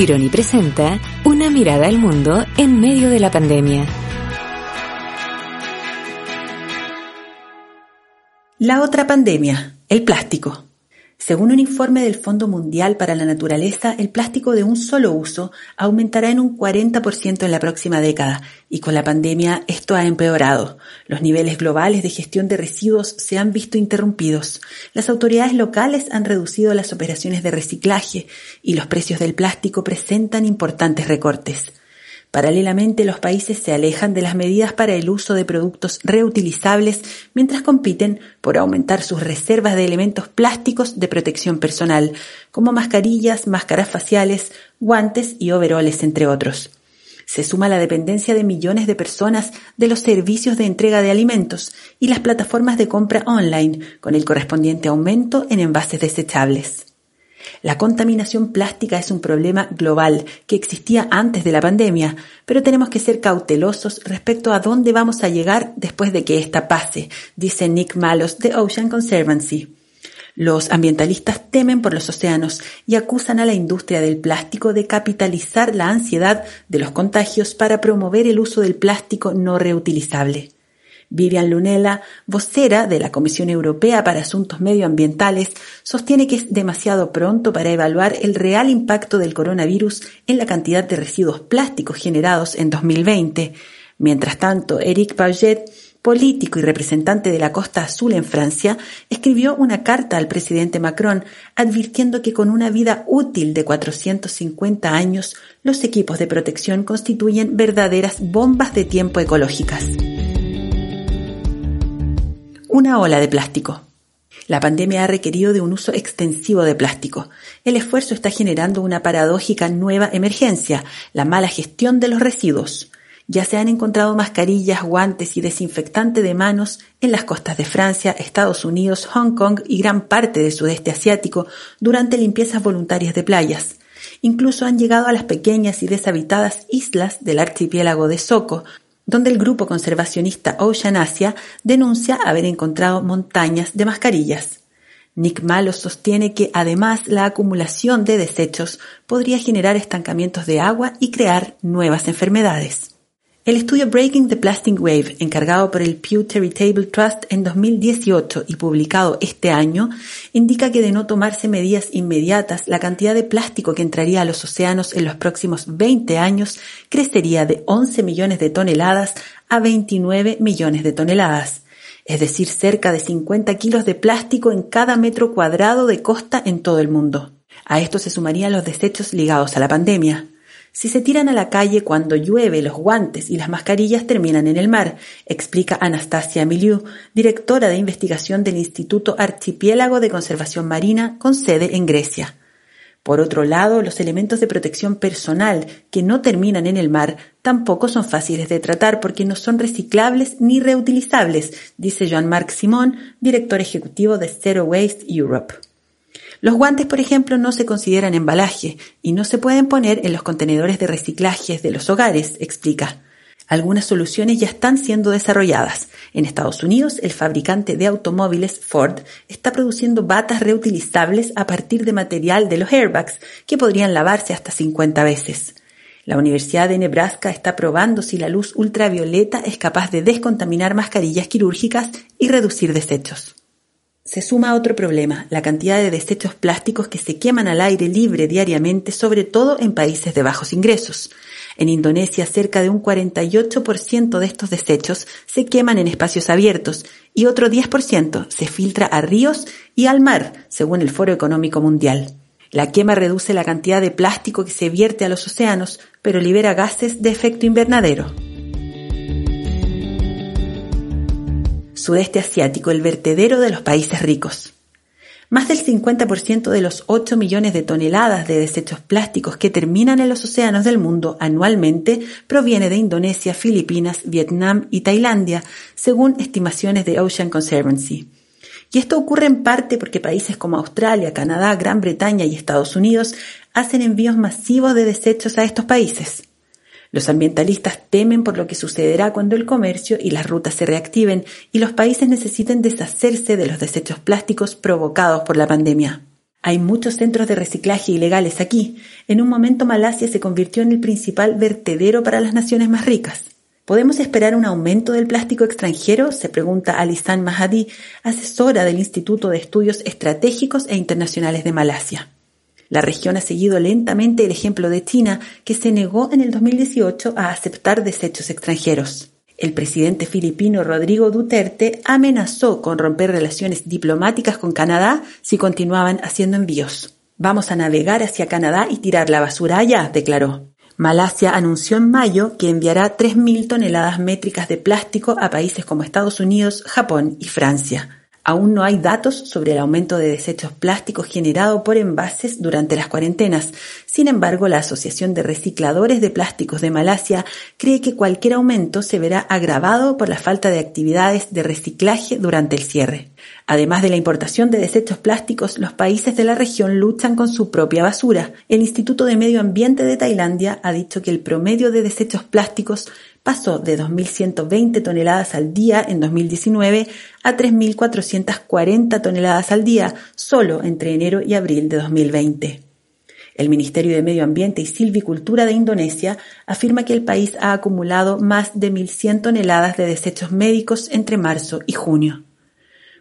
Tironi presenta Una mirada al mundo en medio de la pandemia. La otra pandemia, el plástico. Según un informe del Fondo Mundial para la Naturaleza, el plástico de un solo uso aumentará en un 40% en la próxima década y con la pandemia esto ha empeorado. Los niveles globales de gestión de residuos se han visto interrumpidos. Las autoridades locales han reducido las operaciones de reciclaje y los precios del plástico presentan importantes recortes. Paralelamente, los países se alejan de las medidas para el uso de productos reutilizables mientras compiten por aumentar sus reservas de elementos plásticos de protección personal, como mascarillas, máscaras faciales, guantes y overoles, entre otros. Se suma la dependencia de millones de personas de los servicios de entrega de alimentos y las plataformas de compra online, con el correspondiente aumento en envases desechables. La contaminación plástica es un problema global que existía antes de la pandemia, pero tenemos que ser cautelosos respecto a dónde vamos a llegar después de que esta pase, dice Nick Malos de Ocean Conservancy. Los ambientalistas temen por los océanos y acusan a la industria del plástico de capitalizar la ansiedad de los contagios para promover el uso del plástico no reutilizable. Vivian Lunella, vocera de la Comisión Europea para Asuntos Medioambientales, sostiene que es demasiado pronto para evaluar el real impacto del coronavirus en la cantidad de residuos plásticos generados en 2020. Mientras tanto, Eric Paget, político y representante de la Costa Azul en Francia, escribió una carta al presidente Macron advirtiendo que con una vida útil de 450 años, los equipos de protección constituyen verdaderas bombas de tiempo ecológicas una ola de plástico. La pandemia ha requerido de un uso extensivo de plástico. El esfuerzo está generando una paradójica nueva emergencia, la mala gestión de los residuos. Ya se han encontrado mascarillas, guantes y desinfectante de manos en las costas de Francia, Estados Unidos, Hong Kong y gran parte del sudeste asiático durante limpiezas voluntarias de playas. Incluso han llegado a las pequeñas y deshabitadas islas del archipiélago de Soco, donde el grupo conservacionista Ocean Asia denuncia haber encontrado montañas de mascarillas. Nick Malo sostiene que además la acumulación de desechos podría generar estancamientos de agua y crear nuevas enfermedades. El estudio Breaking the Plastic Wave, encargado por el Pew Charitable Trust en 2018 y publicado este año, indica que de no tomarse medidas inmediatas, la cantidad de plástico que entraría a los océanos en los próximos 20 años crecería de 11 millones de toneladas a 29 millones de toneladas, es decir, cerca de 50 kilos de plástico en cada metro cuadrado de costa en todo el mundo. A esto se sumarían los desechos ligados a la pandemia. Si se tiran a la calle cuando llueve, los guantes y las mascarillas terminan en el mar, explica Anastasia Miliu, directora de investigación del Instituto Archipiélago de Conservación Marina con sede en Grecia. Por otro lado, los elementos de protección personal que no terminan en el mar tampoco son fáciles de tratar porque no son reciclables ni reutilizables, dice Jean-Marc Simon, director ejecutivo de Zero Waste Europe. Los guantes, por ejemplo, no se consideran embalaje y no se pueden poner en los contenedores de reciclajes de los hogares, explica. Algunas soluciones ya están siendo desarrolladas. En Estados Unidos, el fabricante de automóviles Ford está produciendo batas reutilizables a partir de material de los airbags, que podrían lavarse hasta 50 veces. La Universidad de Nebraska está probando si la luz ultravioleta es capaz de descontaminar mascarillas quirúrgicas y reducir desechos. Se suma otro problema, la cantidad de desechos plásticos que se queman al aire libre diariamente, sobre todo en países de bajos ingresos. En Indonesia, cerca de un 48% de estos desechos se queman en espacios abiertos y otro 10% se filtra a ríos y al mar, según el Foro Económico Mundial. La quema reduce la cantidad de plástico que se vierte a los océanos, pero libera gases de efecto invernadero. Sudeste Asiático, el vertedero de los países ricos. Más del 50% de los 8 millones de toneladas de desechos plásticos que terminan en los océanos del mundo anualmente proviene de Indonesia, Filipinas, Vietnam y Tailandia, según estimaciones de Ocean Conservancy. Y esto ocurre en parte porque países como Australia, Canadá, Gran Bretaña y Estados Unidos hacen envíos masivos de desechos a estos países. Los ambientalistas temen por lo que sucederá cuando el comercio y las rutas se reactiven y los países necesiten deshacerse de los desechos plásticos provocados por la pandemia. Hay muchos centros de reciclaje ilegales aquí. En un momento Malasia se convirtió en el principal vertedero para las naciones más ricas. ¿Podemos esperar un aumento del plástico extranjero? se pregunta Alisan Mahadi, asesora del Instituto de Estudios Estratégicos e Internacionales de Malasia. La región ha seguido lentamente el ejemplo de China, que se negó en el 2018 a aceptar desechos extranjeros. El presidente filipino Rodrigo Duterte amenazó con romper relaciones diplomáticas con Canadá si continuaban haciendo envíos. Vamos a navegar hacia Canadá y tirar la basura allá, declaró. Malasia anunció en mayo que enviará 3.000 toneladas métricas de plástico a países como Estados Unidos, Japón y Francia. Aún no hay datos sobre el aumento de desechos plásticos generado por envases durante las cuarentenas. Sin embargo, la Asociación de Recicladores de Plásticos de Malasia cree que cualquier aumento se verá agravado por la falta de actividades de reciclaje durante el cierre. Además de la importación de desechos plásticos, los países de la región luchan con su propia basura. El Instituto de Medio Ambiente de Tailandia ha dicho que el promedio de desechos plásticos pasó de 2.120 toneladas al día en 2019 a 3.440 toneladas al día solo entre enero y abril de 2020. El Ministerio de Medio Ambiente y Silvicultura de Indonesia afirma que el país ha acumulado más de 1.100 toneladas de desechos médicos entre marzo y junio.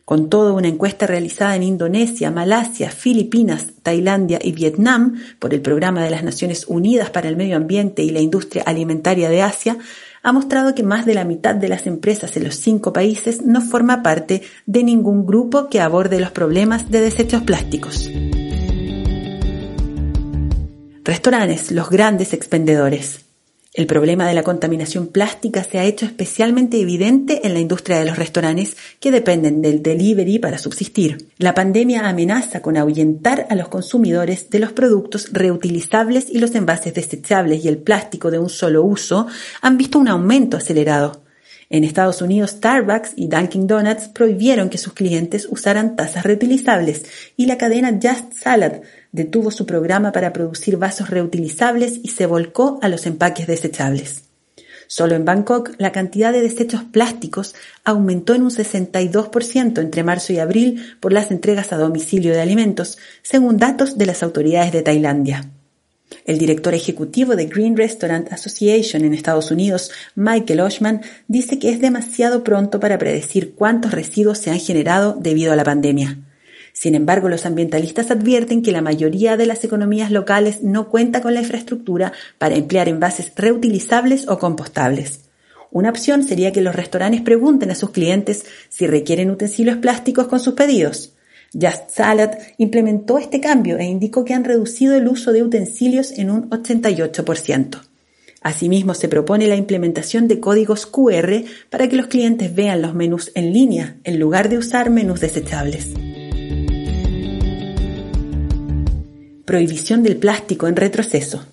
Con todo, una encuesta realizada en Indonesia, Malasia, Filipinas, Tailandia y Vietnam por el Programa de las Naciones Unidas para el Medio Ambiente y la Industria Alimentaria de Asia ha mostrado que más de la mitad de las empresas en los cinco países no forma parte de ningún grupo que aborde los problemas de desechos plásticos. Restaurantes, los grandes expendedores. El problema de la contaminación plástica se ha hecho especialmente evidente en la industria de los restaurantes que dependen del delivery para subsistir. La pandemia amenaza con ahuyentar a los consumidores de los productos reutilizables y los envases desechables y el plástico de un solo uso han visto un aumento acelerado. En Estados Unidos, Starbucks y Dunkin' Donuts prohibieron que sus clientes usaran tazas reutilizables y la cadena Just Salad detuvo su programa para producir vasos reutilizables y se volcó a los empaques desechables. Solo en Bangkok, la cantidad de desechos plásticos aumentó en un 62% entre marzo y abril por las entregas a domicilio de alimentos, según datos de las autoridades de Tailandia. El director ejecutivo de Green Restaurant Association en Estados Unidos, Michael Oshman, dice que es demasiado pronto para predecir cuántos residuos se han generado debido a la pandemia. Sin embargo, los ambientalistas advierten que la mayoría de las economías locales no cuenta con la infraestructura para emplear envases reutilizables o compostables. Una opción sería que los restaurantes pregunten a sus clientes si requieren utensilios plásticos con sus pedidos. Just Salad implementó este cambio e indicó que han reducido el uso de utensilios en un 88%. Asimismo, se propone la implementación de códigos QR para que los clientes vean los menús en línea en lugar de usar menús desechables. Prohibición del plástico en retroceso.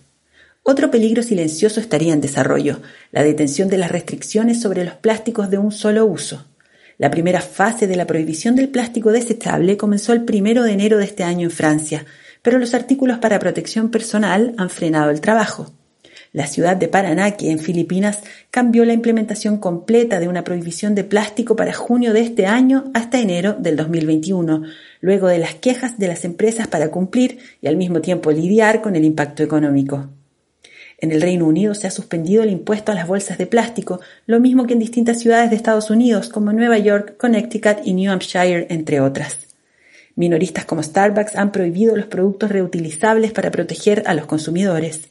Otro peligro silencioso estaría en desarrollo, la detención de las restricciones sobre los plásticos de un solo uso. La primera fase de la prohibición del plástico desechable comenzó el primero de enero de este año en Francia, pero los artículos para protección personal han frenado el trabajo. La ciudad de Paranaque, en Filipinas, cambió la implementación completa de una prohibición de plástico para junio de este año hasta enero del 2021, luego de las quejas de las empresas para cumplir y al mismo tiempo lidiar con el impacto económico. En el Reino Unido se ha suspendido el impuesto a las bolsas de plástico, lo mismo que en distintas ciudades de Estados Unidos como Nueva York, Connecticut y New Hampshire, entre otras. Minoristas como Starbucks han prohibido los productos reutilizables para proteger a los consumidores.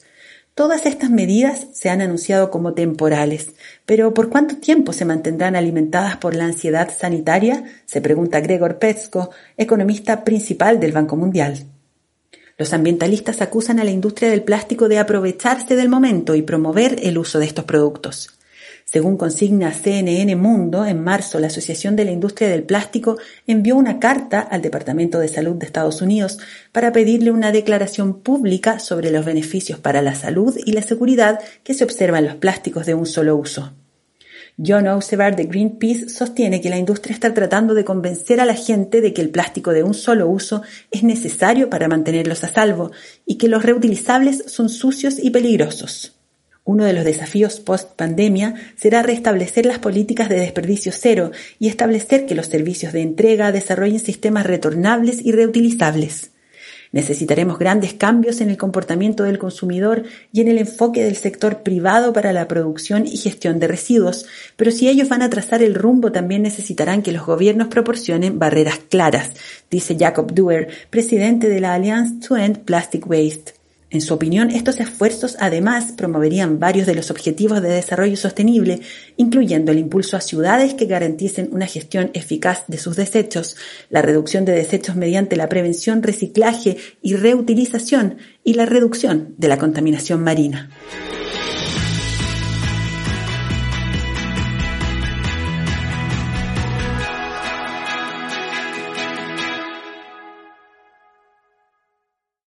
Todas estas medidas se han anunciado como temporales, pero ¿por cuánto tiempo se mantendrán alimentadas por la ansiedad sanitaria? se pregunta Gregor Petsko, economista principal del Banco Mundial. Los ambientalistas acusan a la industria del plástico de aprovecharse del momento y promover el uso de estos productos. Según consigna CNN Mundo, en marzo la Asociación de la Industria del Plástico envió una carta al Departamento de Salud de Estados Unidos para pedirle una declaración pública sobre los beneficios para la salud y la seguridad que se observan los plásticos de un solo uso. John Osevar de Greenpeace sostiene que la industria está tratando de convencer a la gente de que el plástico de un solo uso es necesario para mantenerlos a salvo y que los reutilizables son sucios y peligrosos. Uno de los desafíos post-pandemia será restablecer las políticas de desperdicio cero y establecer que los servicios de entrega desarrollen sistemas retornables y reutilizables. Necesitaremos grandes cambios en el comportamiento del consumidor y en el enfoque del sector privado para la producción y gestión de residuos, pero si ellos van a trazar el rumbo también necesitarán que los gobiernos proporcionen barreras claras, dice Jacob Duer, presidente de la Alliance to End Plastic Waste. En su opinión, estos esfuerzos además promoverían varios de los objetivos de desarrollo sostenible, incluyendo el impulso a ciudades que garanticen una gestión eficaz de sus desechos, la reducción de desechos mediante la prevención, reciclaje y reutilización y la reducción de la contaminación marina.